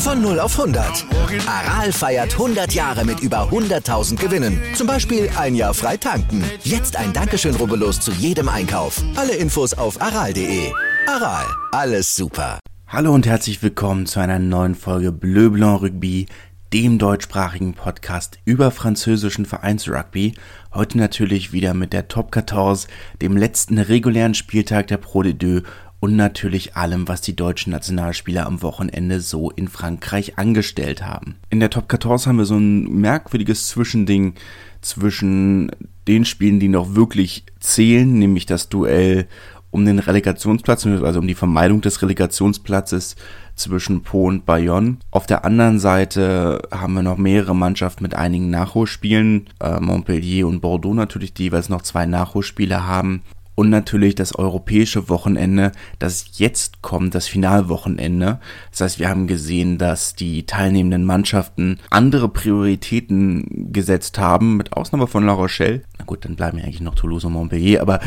Von 0 auf 100. Aral feiert 100 Jahre mit über 100.000 Gewinnen. Zum Beispiel ein Jahr frei tanken. Jetzt ein Dankeschön, rubbellos zu jedem Einkauf. Alle Infos auf aral.de. Aral, alles super. Hallo und herzlich willkommen zu einer neuen Folge Bleu Blanc Rugby, dem deutschsprachigen Podcast über französischen Vereinsrugby. Heute natürlich wieder mit der Top 14, dem letzten regulären Spieltag der Pro D2 und natürlich allem, was die deutschen Nationalspieler am Wochenende so in Frankreich angestellt haben. In der Top 14 haben wir so ein merkwürdiges Zwischending zwischen den Spielen, die noch wirklich zählen, nämlich das Duell um den Relegationsplatz, also um die Vermeidung des Relegationsplatzes zwischen Po und Bayonne. Auf der anderen Seite haben wir noch mehrere Mannschaften mit einigen Nachholspielen, äh, Montpellier und Bordeaux natürlich, die jeweils noch zwei Nachholspiele haben und natürlich das europäische Wochenende, das jetzt kommt, das Finalwochenende. Das heißt, wir haben gesehen, dass die teilnehmenden Mannschaften andere Prioritäten gesetzt haben, mit Ausnahme von La Rochelle. Na gut, dann bleiben ja eigentlich noch Toulouse und Montpellier, aber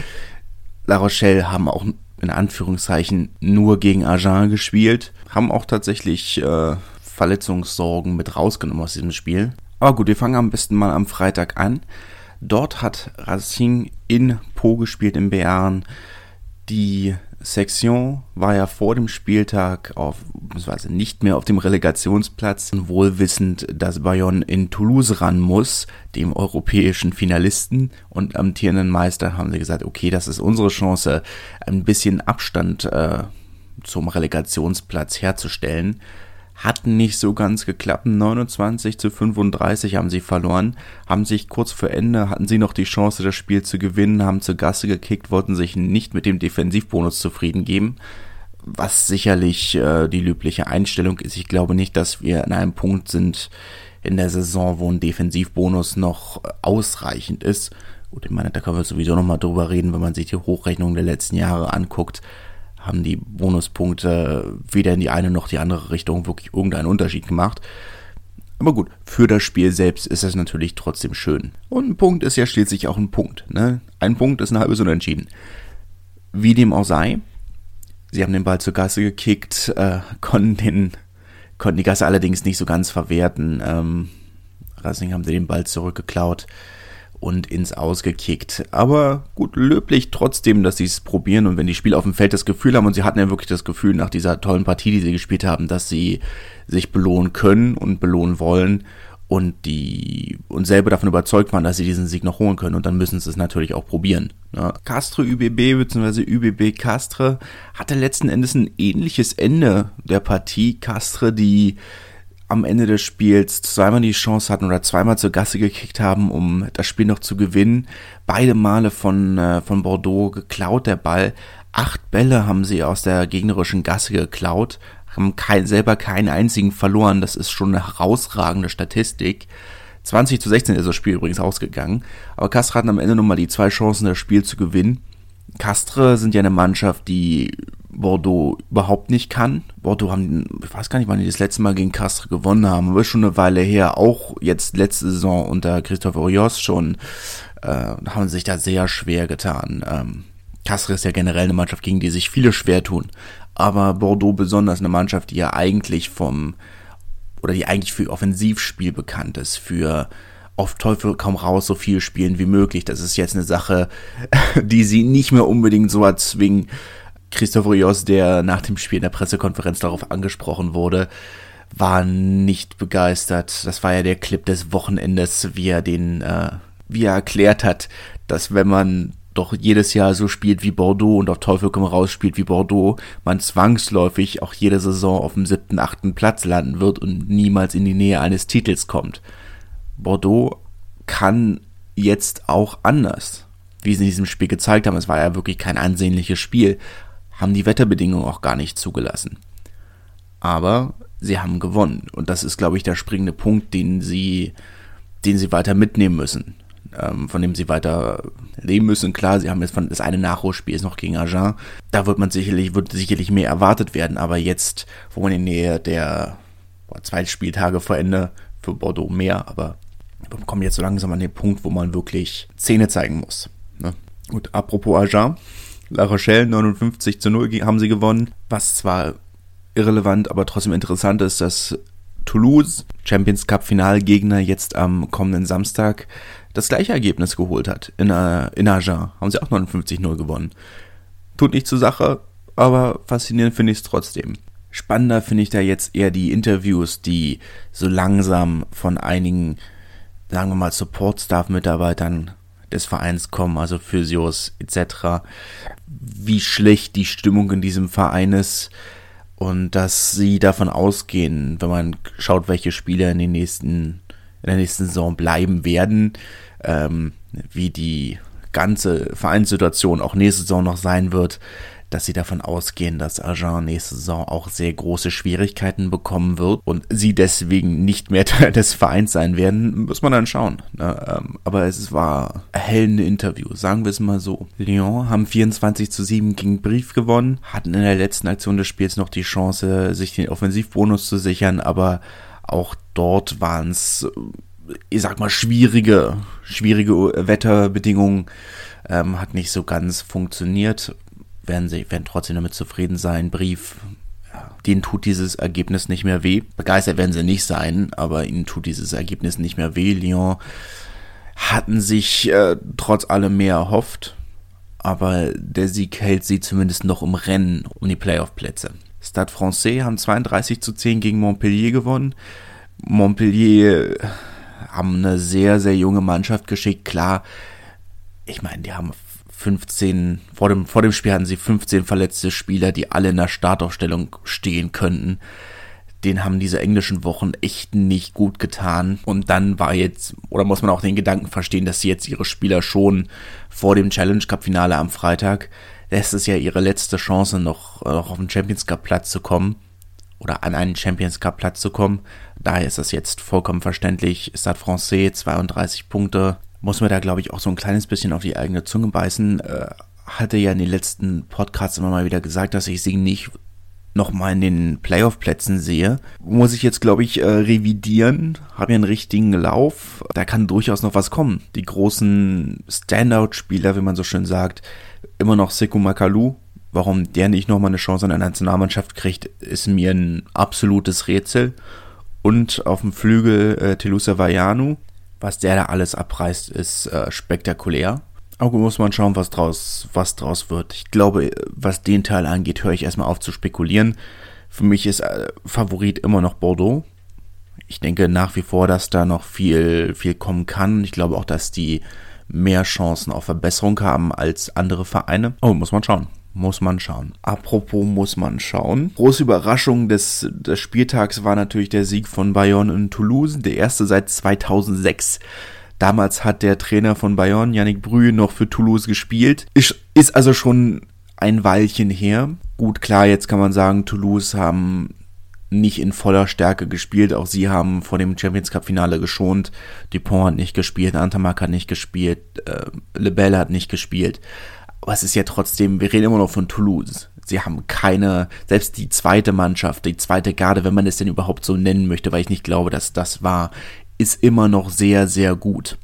La Rochelle haben auch in Anführungszeichen nur gegen Agen gespielt, haben auch tatsächlich äh, Verletzungssorgen mit rausgenommen aus diesem Spiel. Aber gut, wir fangen am besten mal am Freitag an. Dort hat Racing in Po gespielt in Bearn. Die Section war ja vor dem Spieltag auf, beziehungsweise nicht mehr auf dem Relegationsplatz, wohlwissend, dass Bayonne in Toulouse ran muss, dem europäischen Finalisten und amtierenden Meister, haben sie gesagt, okay, das ist unsere Chance, ein bisschen Abstand äh, zum Relegationsplatz herzustellen. Hat nicht so ganz geklappt. 29 zu 35 haben sie verloren. Haben sich kurz vor Ende, hatten sie noch die Chance, das Spiel zu gewinnen, haben zur Gasse gekickt, wollten sich nicht mit dem Defensivbonus zufrieden geben. Was sicherlich äh, die löbliche Einstellung ist. Ich glaube nicht, dass wir an einem Punkt sind in der Saison, wo ein Defensivbonus noch ausreichend ist. Gut, ich meine, da können wir sowieso nochmal drüber reden, wenn man sich die Hochrechnung der letzten Jahre anguckt haben die Bonuspunkte weder in die eine noch die andere Richtung wirklich irgendeinen Unterschied gemacht. Aber gut, für das Spiel selbst ist es natürlich trotzdem schön. Und ein Punkt ist ja schließlich auch ein Punkt. Ne? Ein Punkt ist ein halbes Unentschieden. Wie dem auch sei, sie haben den Ball zur Gasse gekickt, äh, konnten, den, konnten die Gasse allerdings nicht so ganz verwerten. Ähm, Racing haben sie den Ball zurückgeklaut und ins Ausgekickt. Aber gut, löblich trotzdem, dass sie es probieren und wenn die Spieler auf dem Feld das Gefühl haben und sie hatten ja wirklich das Gefühl nach dieser tollen Partie, die sie gespielt haben, dass sie sich belohnen können und belohnen wollen und die und selber davon überzeugt waren, dass sie diesen Sieg noch holen können und dann müssen sie es natürlich auch probieren. Ja. Castre ÜBB bzw. ÜBB Castre hatte letzten Endes ein ähnliches Ende der Partie. Castre, die am Ende des Spiels zweimal die Chance hatten oder zweimal zur Gasse gekickt haben, um das Spiel noch zu gewinnen. Beide Male von, äh, von Bordeaux geklaut der Ball. Acht Bälle haben sie aus der gegnerischen Gasse geklaut, haben kein, selber keinen einzigen verloren. Das ist schon eine herausragende Statistik. 20 zu 16 ist das Spiel übrigens ausgegangen. Aber Castre hatten am Ende nochmal die zwei Chancen, das Spiel zu gewinnen. Castre sind ja eine Mannschaft, die Bordeaux überhaupt nicht kann. Bordeaux haben, ich weiß gar nicht, wann die das letzte Mal gegen Castres gewonnen haben, aber schon eine Weile her. Auch jetzt letzte Saison unter Christophe Rios schon, äh, haben sich da sehr schwer getan. Ähm, Castres ist ja generell eine Mannschaft, gegen die sich viele schwer tun. Aber Bordeaux besonders eine Mannschaft, die ja eigentlich vom, oder die eigentlich für Offensivspiel bekannt ist, für auf Teufel kaum raus so viel spielen wie möglich. Das ist jetzt eine Sache, die sie nicht mehr unbedingt so erzwingen, Christoph Rios, der nach dem Spiel in der Pressekonferenz darauf angesprochen wurde, war nicht begeistert. Das war ja der Clip des Wochenendes, wie er den, äh, wie er erklärt hat, dass wenn man doch jedes Jahr so spielt wie Bordeaux und auf Teufel komm raus spielt wie Bordeaux, man zwangsläufig auch jede Saison auf dem siebten, achten Platz landen wird und niemals in die Nähe eines Titels kommt. Bordeaux kann jetzt auch anders, wie sie in diesem Spiel gezeigt haben. Es war ja wirklich kein ansehnliches Spiel, haben die Wetterbedingungen auch gar nicht zugelassen. Aber sie haben gewonnen. Und das ist, glaube ich, der springende Punkt, den sie, den sie weiter mitnehmen müssen. Ähm, von dem sie weiter leben müssen. Klar, sie haben jetzt von das eine Nachholspiel ist noch gegen Agen. Da wird man sicherlich, wird sicherlich mehr erwartet werden, aber jetzt, wo man in Nähe der boah, zwei Spieltage vor Ende für Bordeaux mehr, aber wir kommen jetzt so langsam an den Punkt, wo man wirklich Zähne zeigen muss. Ne? Gut, apropos Agen, La Rochelle 59 zu 0 haben sie gewonnen, was zwar irrelevant, aber trotzdem interessant ist, dass Toulouse, Champions Cup Finalgegner, jetzt am kommenden Samstag das gleiche Ergebnis geholt hat. In, äh, in Agen haben sie auch 59-0 gewonnen. Tut nicht zur Sache, aber faszinierend finde ich es trotzdem. Spannender finde ich da jetzt eher die Interviews, die so langsam von einigen, sagen wir mal, Support-Staff-Mitarbeitern des Vereins kommen, also Physios etc., wie schlecht die Stimmung in diesem Verein ist und dass sie davon ausgehen, wenn man schaut, welche Spieler in den nächsten in der nächsten Saison bleiben werden, ähm, wie die ganze Vereinssituation auch nächste Saison noch sein wird, dass sie davon ausgehen, dass Agen nächste Saison auch sehr große Schwierigkeiten bekommen wird und sie deswegen nicht mehr Teil des Vereins sein werden, muss man dann schauen. Ne? Ähm, aber es war erhellende Interview, sagen wir es mal so. Lyon haben 24 zu 7 gegen Brief gewonnen, hatten in der letzten Aktion des Spiels noch die Chance, sich den Offensivbonus zu sichern, aber auch dort waren es, ich sag mal, schwierige, schwierige Wetterbedingungen. Ähm, hat nicht so ganz funktioniert. Werden sie werden trotzdem damit zufrieden sein. Brief, ja, denen tut dieses Ergebnis nicht mehr weh. Begeistert werden sie nicht sein, aber ihnen tut dieses Ergebnis nicht mehr weh. Lyon hatten sich äh, trotz allem mehr erhofft, aber der Sieg hält sie zumindest noch im Rennen um die Playoff-Plätze. Stade Francais haben 32 zu 10 gegen Montpellier gewonnen. Montpellier haben eine sehr, sehr junge Mannschaft geschickt. Klar, ich meine, die haben 15, vor dem, vor dem Spiel hatten sie 15 verletzte Spieler, die alle in der Startaufstellung stehen könnten. Den haben diese englischen Wochen echt nicht gut getan. Und dann war jetzt, oder muss man auch den Gedanken verstehen, dass sie jetzt ihre Spieler schon vor dem Challenge Cup Finale am Freitag das ist ja ihre letzte Chance, noch, noch auf den Champions Cup Platz zu kommen oder an einen Champions Cup Platz zu kommen. Daher ist das jetzt vollkommen verständlich. Stade Francais 32 Punkte. Muss man da, glaube ich, auch so ein kleines bisschen auf die eigene Zunge beißen. Äh, hatte ja in den letzten Podcasts immer mal wieder gesagt, dass ich sie nicht nochmal in den Playoff-Plätzen sehe, muss ich jetzt, glaube ich, äh, revidieren. Habe ja einen richtigen Lauf. Da kann durchaus noch was kommen. Die großen Standout-Spieler, wie man so schön sagt, immer noch Sekou Makalu. Warum der nicht nochmal eine Chance an der Nationalmannschaft kriegt, ist mir ein absolutes Rätsel. Und auf dem Flügel äh, Telusa Vajanu. Was der da alles abreißt, ist äh, spektakulär. Aber muss man schauen, was draus, was draus wird. Ich glaube, was den Teil angeht, höre ich erstmal auf zu spekulieren. Für mich ist äh, Favorit immer noch Bordeaux. Ich denke nach wie vor, dass da noch viel, viel kommen kann. Ich glaube auch, dass die mehr Chancen auf Verbesserung haben als andere Vereine. Oh, muss man schauen. Muss man schauen. Apropos muss man schauen. Große Überraschung des, des Spieltags war natürlich der Sieg von Bayonne in Toulouse, der erste seit 2006. Damals hat der Trainer von Bayonne, Yannick Brühe, noch für Toulouse gespielt. Ist, ist also schon ein Weilchen her. Gut, klar, jetzt kann man sagen, Toulouse haben nicht in voller Stärke gespielt. Auch sie haben vor dem Champions Cup Finale geschont. Dupont hat nicht gespielt, Antamak hat nicht gespielt, äh, Lebel hat nicht gespielt. Aber es ist ja trotzdem, wir reden immer noch von Toulouse. Sie haben keine, selbst die zweite Mannschaft, die zweite Garde, wenn man es denn überhaupt so nennen möchte, weil ich nicht glaube, dass das war, ist immer noch sehr, sehr gut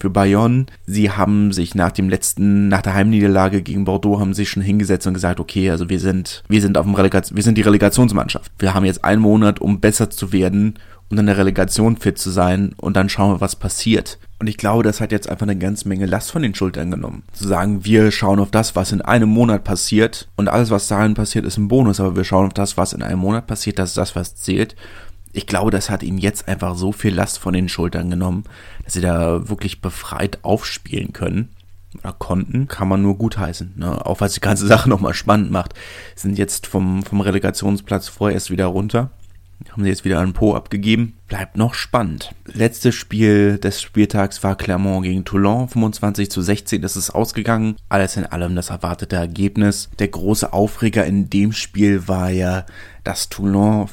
für Bayonne. Sie haben sich nach dem letzten, nach der Heimniederlage gegen Bordeaux haben sich schon hingesetzt und gesagt, okay, also wir sind, wir sind auf dem Relegation, wir sind die Relegationsmannschaft. Wir haben jetzt einen Monat, um besser zu werden und in der Relegation fit zu sein und dann schauen wir, was passiert. Und ich glaube, das hat jetzt einfach eine ganze Menge Last von den Schultern genommen. Zu sagen, wir schauen auf das, was in einem Monat passiert und alles, was dahin passiert, ist ein Bonus, aber wir schauen auf das, was in einem Monat passiert, das ist das, was zählt ich glaube, das hat ihm jetzt einfach so viel Last von den Schultern genommen, dass sie da wirklich befreit aufspielen können oder konnten, kann man nur gutheißen. Ne? Auch was die ganze Sache nochmal spannend macht. Sind jetzt vom, vom Relegationsplatz vorerst wieder runter. Haben sie jetzt wieder einen Po abgegeben. Bleibt noch spannend. Letztes Spiel des Spieltags war Clermont gegen Toulon. 25 zu 16 ist es ausgegangen. Alles in allem das erwartete Ergebnis. Der große Aufreger in dem Spiel war ja, dass Toulon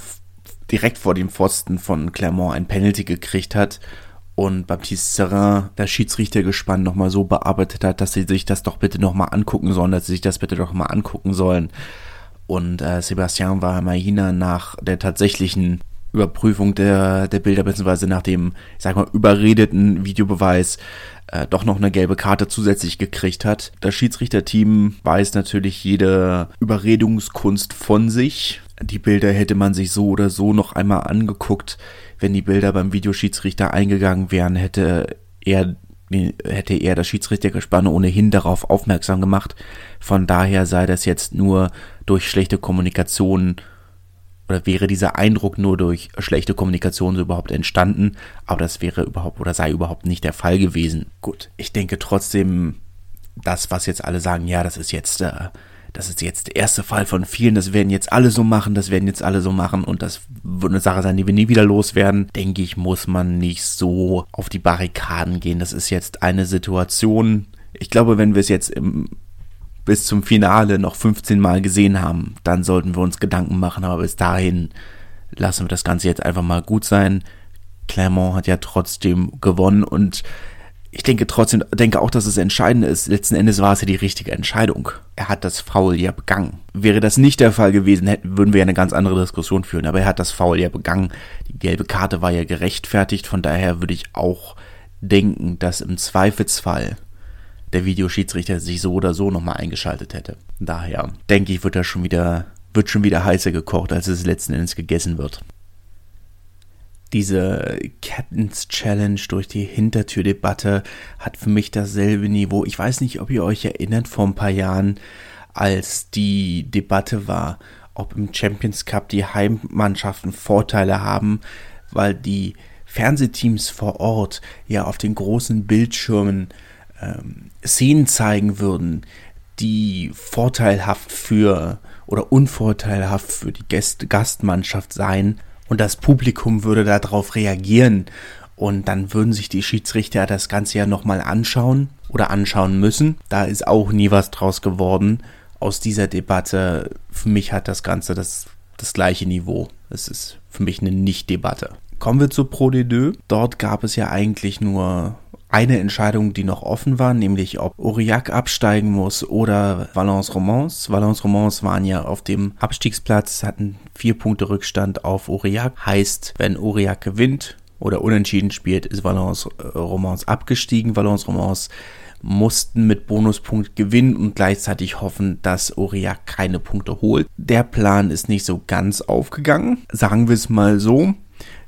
direkt vor dem Pfosten von Clermont ein Penalty gekriegt hat und Baptiste Serrin das Schiedsrichtergespann nochmal so bearbeitet hat, dass sie sich das doch bitte nochmal angucken sollen, dass sie sich das bitte doch mal angucken sollen. Und äh, Sebastian Mahina nach der tatsächlichen Überprüfung der, der Bilder, beziehungsweise nach dem, ich sag mal, überredeten Videobeweis äh, doch noch eine gelbe Karte zusätzlich gekriegt hat. Das Schiedsrichterteam weiß natürlich jede Überredungskunst von sich. Die Bilder hätte man sich so oder so noch einmal angeguckt. Wenn die Bilder beim Videoschiedsrichter eingegangen wären, hätte er hätte er das Schiedsrichtergespann ohnehin darauf aufmerksam gemacht. Von daher sei das jetzt nur durch schlechte Kommunikation oder wäre dieser Eindruck nur durch schlechte Kommunikation so überhaupt entstanden, aber das wäre überhaupt oder sei überhaupt nicht der Fall gewesen. Gut, ich denke trotzdem, das, was jetzt alle sagen, ja, das ist jetzt, äh, das ist jetzt der erste Fall von vielen, das werden jetzt alle so machen, das werden jetzt alle so machen und das wird eine Sache sein, die wir nie wieder loswerden, denke ich, muss man nicht so auf die Barrikaden gehen. Das ist jetzt eine Situation, ich glaube, wenn wir es jetzt im bis zum Finale noch 15 Mal gesehen haben, dann sollten wir uns Gedanken machen, aber bis dahin lassen wir das Ganze jetzt einfach mal gut sein. Clermont hat ja trotzdem gewonnen und ich denke trotzdem, denke auch, dass es entscheidend ist. Letzten Endes war es ja die richtige Entscheidung. Er hat das Foul ja begangen. Wäre das nicht der Fall gewesen, hätten, würden wir ja eine ganz andere Diskussion führen. Aber er hat das Foul ja begangen. Die gelbe Karte war ja gerechtfertigt. Von daher würde ich auch denken, dass im Zweifelsfall der Videoschiedsrichter sich so oder so nochmal eingeschaltet hätte. Daher denke ich, wird da schon wieder, wird schon wieder heißer gekocht, als es letzten Endes gegessen wird. Diese Captain's Challenge durch die Hintertürdebatte hat für mich dasselbe Niveau. Ich weiß nicht, ob ihr euch erinnert vor ein paar Jahren, als die Debatte war, ob im Champions Cup die Heimmannschaften Vorteile haben, weil die Fernsehteams vor Ort ja auf den großen Bildschirmen ähm, Szenen zeigen würden, die vorteilhaft für oder unvorteilhaft für die Gäste, Gastmannschaft seien und das Publikum würde darauf reagieren und dann würden sich die Schiedsrichter das Ganze ja nochmal anschauen oder anschauen müssen. Da ist auch nie was draus geworden aus dieser Debatte. Für mich hat das Ganze das, das gleiche Niveau. Es ist für mich eine Nicht-Debatte. Kommen wir zu Pro D2. Dort gab es ja eigentlich nur eine Entscheidung, die noch offen war, nämlich ob Aurillac absteigen muss oder Valence Romans. Valence Romans waren ja auf dem Abstiegsplatz, hatten vier Punkte Rückstand auf Aurillac. Heißt, wenn Aurillac gewinnt oder unentschieden spielt, ist Valence äh, Romans abgestiegen. Valence Romans mussten mit Bonuspunkt gewinnen und gleichzeitig hoffen, dass Aurillac keine Punkte holt. Der Plan ist nicht so ganz aufgegangen, sagen wir es mal so.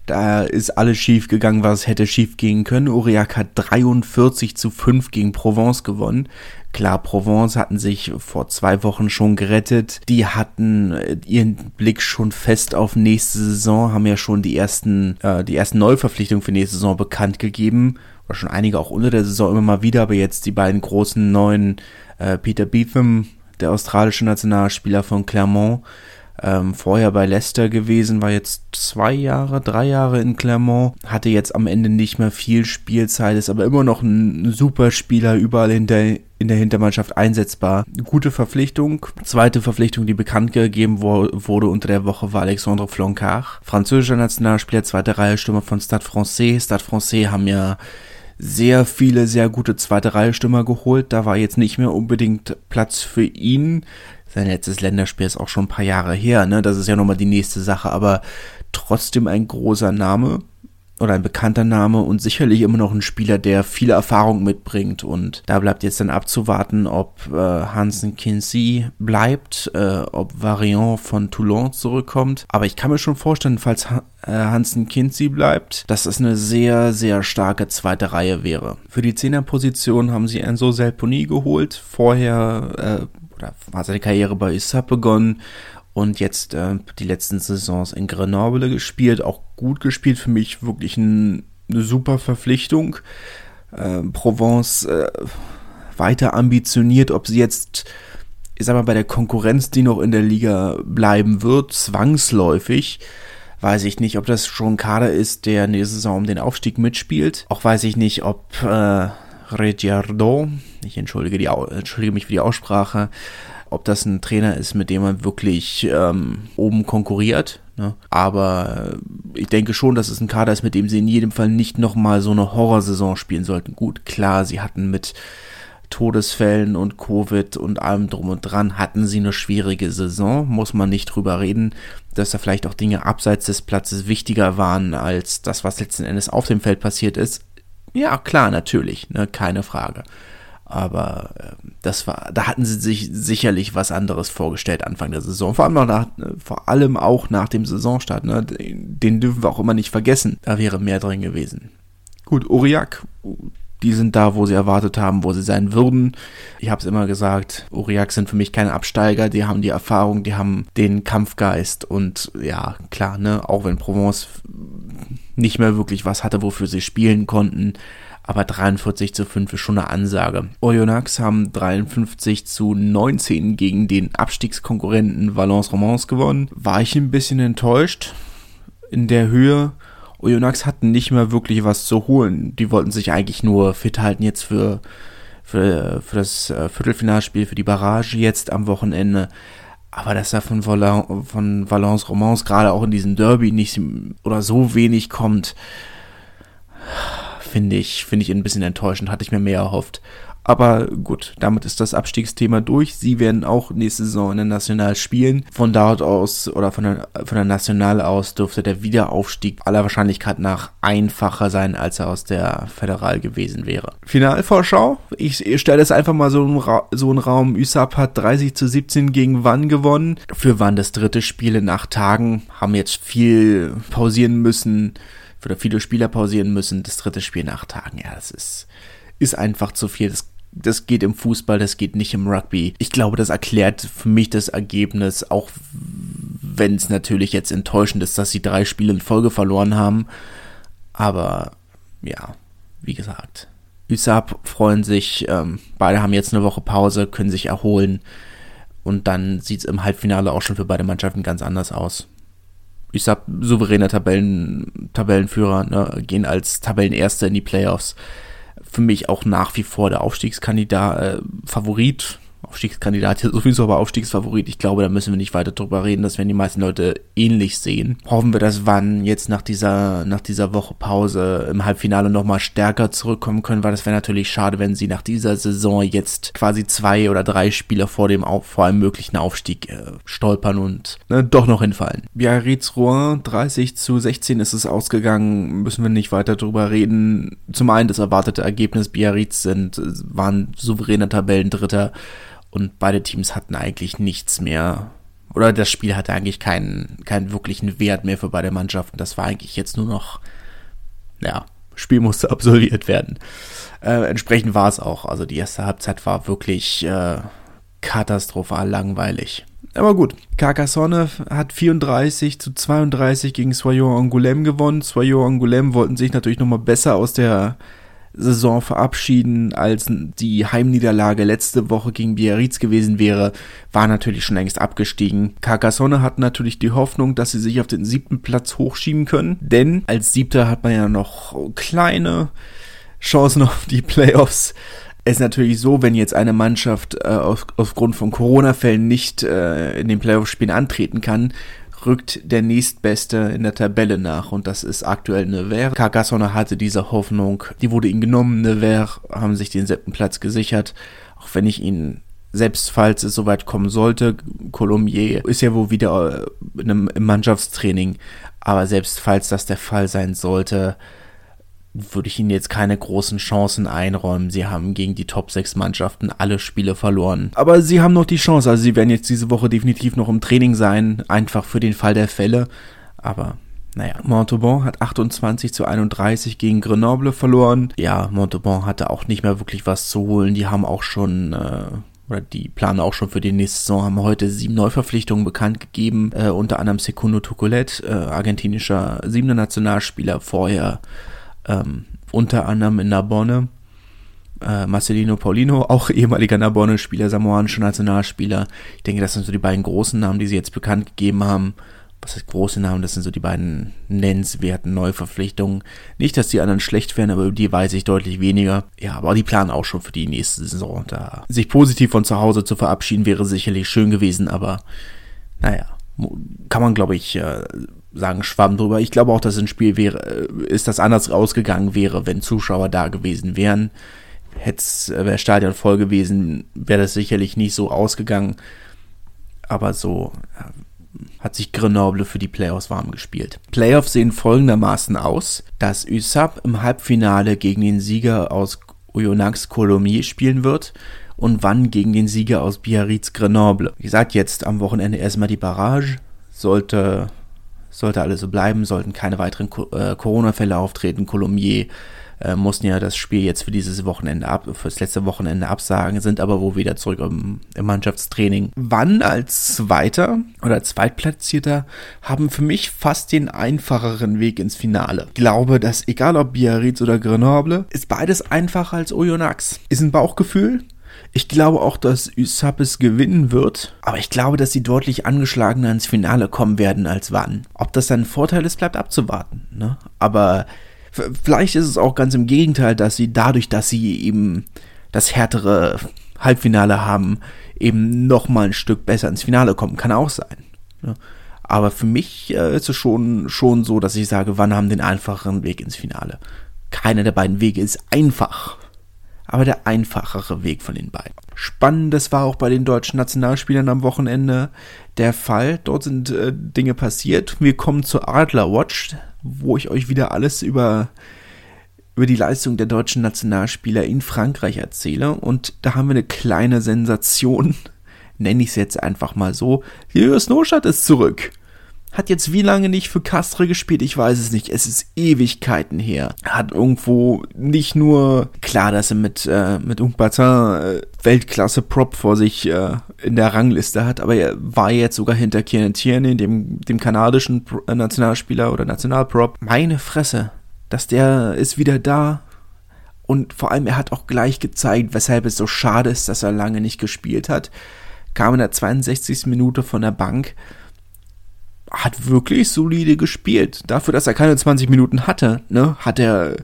Da ist alles schief gegangen, was hätte schief gehen können. Aurillac hat 43 zu 5 gegen Provence gewonnen. Klar, Provence hatten sich vor zwei Wochen schon gerettet. Die hatten äh, ihren Blick schon fest auf nächste Saison, haben ja schon die ersten, äh, die ersten Neuverpflichtungen für nächste Saison bekannt gegeben. Oder schon einige auch unter der Saison immer mal wieder, aber jetzt die beiden großen neuen, äh, Peter Beetham, der australische Nationalspieler von Clermont, ähm, vorher bei Leicester gewesen, war jetzt zwei Jahre, drei Jahre in Clermont, hatte jetzt am Ende nicht mehr viel Spielzeit, ist aber immer noch ein super Spieler, überall hinter, in der Hintermannschaft einsetzbar. Gute Verpflichtung. Zweite Verpflichtung, die bekannt gegeben wurde unter der Woche, war Alexandre Floncard. Französischer Nationalspieler, zweite Reihe Stürmer von Stade Francais. Stade Francais haben ja sehr viele sehr gute zweite Reihe Stürmer geholt. Da war jetzt nicht mehr unbedingt Platz für ihn. Sein letztes Länderspiel ist auch schon ein paar Jahre her, ne? Das ist ja nochmal die nächste Sache, aber trotzdem ein großer Name oder ein bekannter Name und sicherlich immer noch ein Spieler, der viele Erfahrung mitbringt. Und da bleibt jetzt dann abzuwarten, ob äh, Hansen Kinsey bleibt, äh, ob Variant von Toulon zurückkommt. Aber ich kann mir schon vorstellen, falls ha äh, Hansen Kinsey bleibt, dass das eine sehr, sehr starke zweite Reihe wäre. Für die Zehnerposition haben sie Enzo Selponi geholt. Vorher äh, oder hat seine Karriere bei ISAP begonnen und jetzt äh, die letzten Saisons in Grenoble gespielt, auch gut gespielt, für mich wirklich ein, eine super Verpflichtung. Äh, Provence äh, weiter ambitioniert, ob sie jetzt, ich sag mal, bei der Konkurrenz, die noch in der Liga bleiben wird, zwangsläufig, weiß ich nicht, ob das schon ein Kader ist, der nächste Saison um den Aufstieg mitspielt. Auch weiß ich nicht, ob äh, Reggiardo, ich entschuldige, die, entschuldige mich für die Aussprache, ob das ein Trainer ist, mit dem man wirklich ähm, oben konkurriert. Ne? Aber äh, ich denke schon, dass es ein Kader ist, mit dem sie in jedem Fall nicht nochmal so eine Horrorsaison spielen sollten. Gut, klar, sie hatten mit Todesfällen und Covid und allem drum und dran hatten sie eine schwierige Saison, muss man nicht drüber reden, dass da vielleicht auch Dinge abseits des Platzes wichtiger waren als das, was letzten Endes auf dem Feld passiert ist. Ja, klar, natürlich, ne, keine Frage. Aber äh, das war, da hatten sie sich sicherlich was anderes vorgestellt Anfang der Saison. Vor allem auch nach, vor allem auch nach dem Saisonstart. Ne? Den dürfen wir auch immer nicht vergessen. Da wäre mehr drin gewesen. Gut, Uriak, die sind da, wo sie erwartet haben, wo sie sein würden. Ich habe es immer gesagt, Uriak sind für mich keine Absteiger, die haben die Erfahrung, die haben den Kampfgeist und ja, klar, ne, auch wenn Provence nicht mehr wirklich was hatte, wofür sie spielen konnten, aber 43 zu 5 ist schon eine Ansage. Oyonnax haben 53 zu 19 gegen den Abstiegskonkurrenten Valence Romans gewonnen. War ich ein bisschen enttäuscht in der Höhe. Oyonnax hatten nicht mehr wirklich was zu holen. Die wollten sich eigentlich nur fit halten jetzt für, für, für das äh, Viertelfinalspiel, für die Barrage jetzt am Wochenende. Aber dass da von, Val von Valence Romans gerade auch in diesem Derby nicht oder so wenig kommt, finde ich, finde ich ein bisschen enttäuschend, hatte ich mir mehr erhofft. Aber gut, damit ist das Abstiegsthema durch. Sie werden auch nächste Saison in der National spielen. Von dort aus oder von der, von der National aus dürfte der Wiederaufstieg aller Wahrscheinlichkeit nach einfacher sein, als er aus der Föderal gewesen wäre. Finalvorschau. Ich, ich stelle es einfach mal so in so einen Raum. USAP hat 30 zu 17 gegen Wann gewonnen. Für Wann das dritte Spiel in acht Tagen. Haben jetzt viel pausieren müssen oder viele Spieler pausieren müssen, das dritte Spiel nach Tagen. Ja, das ist, ist einfach zu viel. Das, das geht im Fußball, das geht nicht im Rugby. Ich glaube, das erklärt für mich das Ergebnis, auch wenn es natürlich jetzt enttäuschend ist, dass sie drei Spiele in Folge verloren haben. Aber ja, wie gesagt, USAP freuen sich, ähm, beide haben jetzt eine Woche Pause, können sich erholen. Und dann sieht es im Halbfinale auch schon für beide Mannschaften ganz anders aus sag, souveräner Tabellen, Tabellenführer, ne, gehen als Tabellenerster in die Playoffs. Für mich auch nach wie vor der Aufstiegskandidat, äh, Favorit, Aufstiegskandidat sowieso, aber Aufstiegsfavorit. Ich glaube, da müssen wir nicht weiter drüber reden. Das werden die meisten Leute ähnlich sehen. Hoffen wir, dass Wann jetzt nach dieser, nach dieser Woche Pause im Halbfinale nochmal stärker zurückkommen können, weil das wäre natürlich schade, wenn sie nach dieser Saison jetzt quasi zwei oder drei Spieler vor dem, vor einem möglichen Aufstieg äh, stolpern und ne, doch noch hinfallen. Biarritz Rouen, 30 zu 16 ist es ausgegangen. Müssen wir nicht weiter drüber reden. Zum einen das erwartete Ergebnis. Biarritz sind, waren souveräner Tabellendritter und beide Teams hatten eigentlich nichts mehr. Oder das Spiel hatte eigentlich keinen, keinen wirklichen Wert mehr für beide Mannschaften. Das war eigentlich jetzt nur noch, ja, Spiel musste absolviert werden. Äh, entsprechend war es auch. Also die erste Halbzeit war wirklich äh, katastrophal langweilig. Aber gut, Carcassonne hat 34 zu 32 gegen Soyon Angoulême gewonnen. Soyon Angoulême wollten sich natürlich nochmal besser aus der Saison verabschieden, als die Heimniederlage letzte Woche gegen Biarritz gewesen wäre, war natürlich schon längst abgestiegen. Carcassonne hat natürlich die Hoffnung, dass sie sich auf den siebten Platz hochschieben können, denn als Siebter hat man ja noch kleine Chancen auf die Playoffs. Es ist natürlich so, wenn jetzt eine Mannschaft äh, auf, aufgrund von Corona-Fällen nicht äh, in den Playoff-Spielen antreten kann, rückt der nächstbeste in der Tabelle nach und das ist aktuell Nevers. Carcassonne hatte diese Hoffnung, die wurde ihnen genommen. Nevers haben sich den siebten Platz gesichert, auch wenn ich ihnen selbst falls es soweit kommen sollte, Colombier ist ja wohl wieder äh, im Mannschaftstraining, aber selbst falls das der Fall sein sollte, würde ich ihnen jetzt keine großen Chancen einräumen. Sie haben gegen die Top 6 Mannschaften alle Spiele verloren. Aber sie haben noch die Chance. Also sie werden jetzt diese Woche definitiv noch im Training sein, einfach für den Fall der Fälle. Aber naja, Montauban hat 28 zu 31 gegen Grenoble verloren. Ja, Montauban hatte auch nicht mehr wirklich was zu holen. Die haben auch schon äh, oder die planen auch schon für die nächste Saison, haben heute sieben Neuverpflichtungen bekannt gegeben, äh, unter anderem Secundo Tucolet, äh, argentinischer siebter Nationalspieler, vorher ähm, unter anderem in Narbonne. Äh, Marcelino Paulino, auch ehemaliger Narbonne-Spieler, samoanischer Nationalspieler. Ich denke, das sind so die beiden großen Namen, die sie jetzt bekannt gegeben haben. was heißt große Namen, das sind so die beiden nennenswerten Neuverpflichtungen. Nicht, dass die anderen schlecht wären, aber über die weiß ich deutlich weniger. Ja, aber die planen auch schon für die nächste Saison. Da sich positiv von zu Hause zu verabschieden wäre sicherlich schön gewesen, aber naja, kann man glaube ich äh, sagen, schwamm drüber. Ich glaube auch, dass ein Spiel wäre, äh, ist das anders ausgegangen wäre, wenn Zuschauer da gewesen wären. Hätte äh, wäre Stadion voll gewesen, wäre das sicherlich nicht so ausgegangen. Aber so hat sich Grenoble für die Playoffs warm gespielt. Playoffs sehen folgendermaßen aus, dass USAP im Halbfinale gegen den Sieger aus Oyonnax Colomiers spielen wird und wann gegen den Sieger aus Biarritz Grenoble. Wie gesagt, jetzt am Wochenende erstmal die Barrage. Sollte, sollte alles so bleiben, sollten keine weiteren äh, Corona-Fälle auftreten. Colomiers äh, mussten ja das Spiel jetzt für dieses Wochenende ab, fürs letzte Wochenende absagen, sind aber wohl wieder zurück im, im Mannschaftstraining. Wann als Zweiter oder Zweitplatzierter haben für mich fast den einfacheren Weg ins Finale. Ich glaube, dass egal ob Biarritz oder Grenoble, ist beides einfacher als Oyonnax. Ist ein Bauchgefühl. Ich glaube auch, dass USAP es gewinnen wird, aber ich glaube, dass sie deutlich angeschlagener ins Finale kommen werden als wann. Ob das dann ein Vorteil ist, bleibt abzuwarten. Ne? Aber Vielleicht ist es auch ganz im Gegenteil, dass sie dadurch, dass sie eben das härtere Halbfinale haben, eben noch mal ein Stück besser ins Finale kommen. Kann auch sein. Ne? Aber für mich äh, ist es schon, schon so, dass ich sage, wann haben den einfacheren Weg ins Finale. Keiner der beiden Wege ist einfach. Aber der einfachere Weg von den beiden. Spannend, das war auch bei den deutschen Nationalspielern am Wochenende der Fall. Dort sind äh, Dinge passiert. Wir kommen zur Adler Watch wo ich euch wieder alles über, über die Leistung der deutschen Nationalspieler in Frankreich erzähle. Und da haben wir eine kleine Sensation, nenne ich es jetzt einfach mal so. Julius Nostadt ist zurück. Hat jetzt wie lange nicht für Castre gespielt? Ich weiß es nicht. Es ist Ewigkeiten her. Hat irgendwo nicht nur, klar, dass er mit, äh, mit Ungbatin äh, Weltklasse-Prop vor sich äh, in der Rangliste hat, aber er war jetzt sogar hinter Kieran Tierney, dem, dem kanadischen äh, Nationalspieler oder Nationalprop. Meine Fresse, dass der ist wieder da. Und vor allem, er hat auch gleich gezeigt, weshalb es so schade ist, dass er lange nicht gespielt hat. Kam in der 62. Minute von der Bank hat wirklich solide gespielt. Dafür, dass er keine 20 Minuten hatte, ne, hat er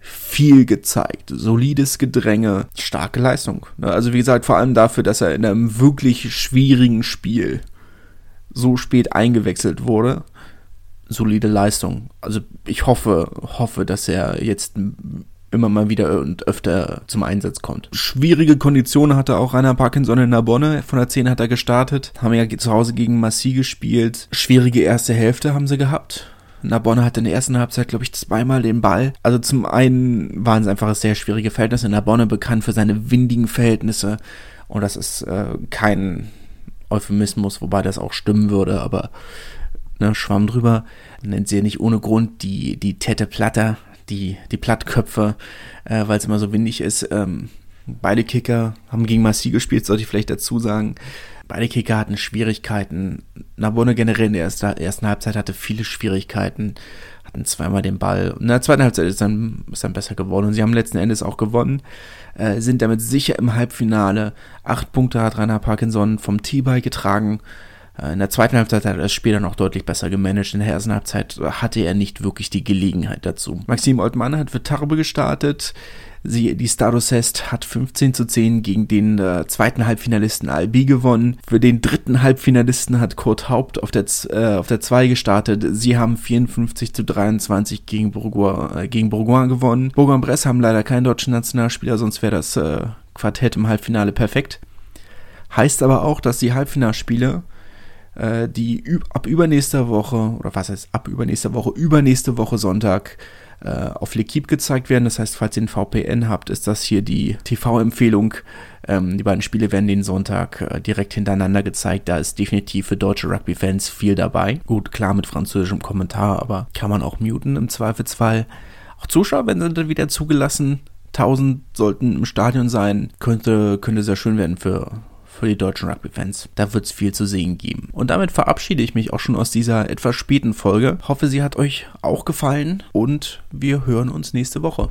viel gezeigt. Solides Gedränge, starke Leistung. Ne? Also wie gesagt, vor allem dafür, dass er in einem wirklich schwierigen Spiel so spät eingewechselt wurde. Solide Leistung. Also ich hoffe, hoffe, dass er jetzt immer mal wieder und öfter zum Einsatz kommt. Schwierige Konditionen hatte auch Rainer Parkinson in der Bonne. Von der 10 hat er gestartet. Haben ja zu Hause gegen Massi gespielt. Schwierige erste Hälfte haben sie gehabt. Nabonne hatte in der ersten Halbzeit, glaube ich, zweimal den Ball. Also zum einen waren es einfach sehr schwierige Verhältnisse. Nabonne bekannt für seine windigen Verhältnisse. Und das ist äh, kein Euphemismus, wobei das auch stimmen würde, aber ne, Schwamm drüber. Nennt sie ja nicht ohne Grund die, die Tette Platter, die, die Plattköpfe, äh, weil es immer so windig ist. Ähm, beide Kicker haben gegen Massi gespielt, sollte ich vielleicht dazu sagen. Beide Kicker hatten Schwierigkeiten. Nabonne generell in der ersten Halbzeit hatte viele Schwierigkeiten, hatten zweimal den Ball. In der zweiten Halbzeit ist dann, ist dann besser geworden und sie haben letzten Endes auch gewonnen, äh, sind damit sicher im Halbfinale. Acht Punkte hat Rainer Parkinson vom T-Ball getragen. Äh, in der zweiten Halbzeit hat er das Spiel dann auch deutlich besser gemanagt. In der ersten Halbzeit hatte er nicht wirklich die Gelegenheit dazu. Maxim Oldmann hat für Tarbe gestartet. Sie, die Stardust hat 15 zu 10 gegen den äh, zweiten Halbfinalisten Albi gewonnen. Für den dritten Halbfinalisten hat Kurt Haupt auf der, äh, auf der 2 gestartet. Sie haben 54 zu 23 gegen Bourgoin, äh, gegen Bourgoin gewonnen. Bourgoin-Bresse haben leider keinen deutschen Nationalspieler, sonst wäre das äh, Quartett im Halbfinale perfekt. Heißt aber auch, dass die Halbfinalspiele äh, die ab übernächster Woche, oder was heißt ab übernächster Woche, übernächste Woche Sonntag äh, auf L'Equipe gezeigt werden. Das heißt, falls ihr den VPN habt, ist das hier die TV-Empfehlung. Ähm, die beiden Spiele werden den Sonntag äh, direkt hintereinander gezeigt. Da ist definitiv für deutsche Rugby-Fans viel dabei. Gut, klar mit französischem Kommentar, aber kann man auch muten im Zweifelsfall. Auch Zuschauer werden dann wieder zugelassen. 1000 sollten im Stadion sein. Könnte, könnte sehr schön werden für, für die deutschen Rugby-Fans. Da wird es viel zu sehen geben. Und damit verabschiede ich mich auch schon aus dieser etwas späten Folge. Hoffe, sie hat euch auch gefallen und wir hören uns nächste Woche.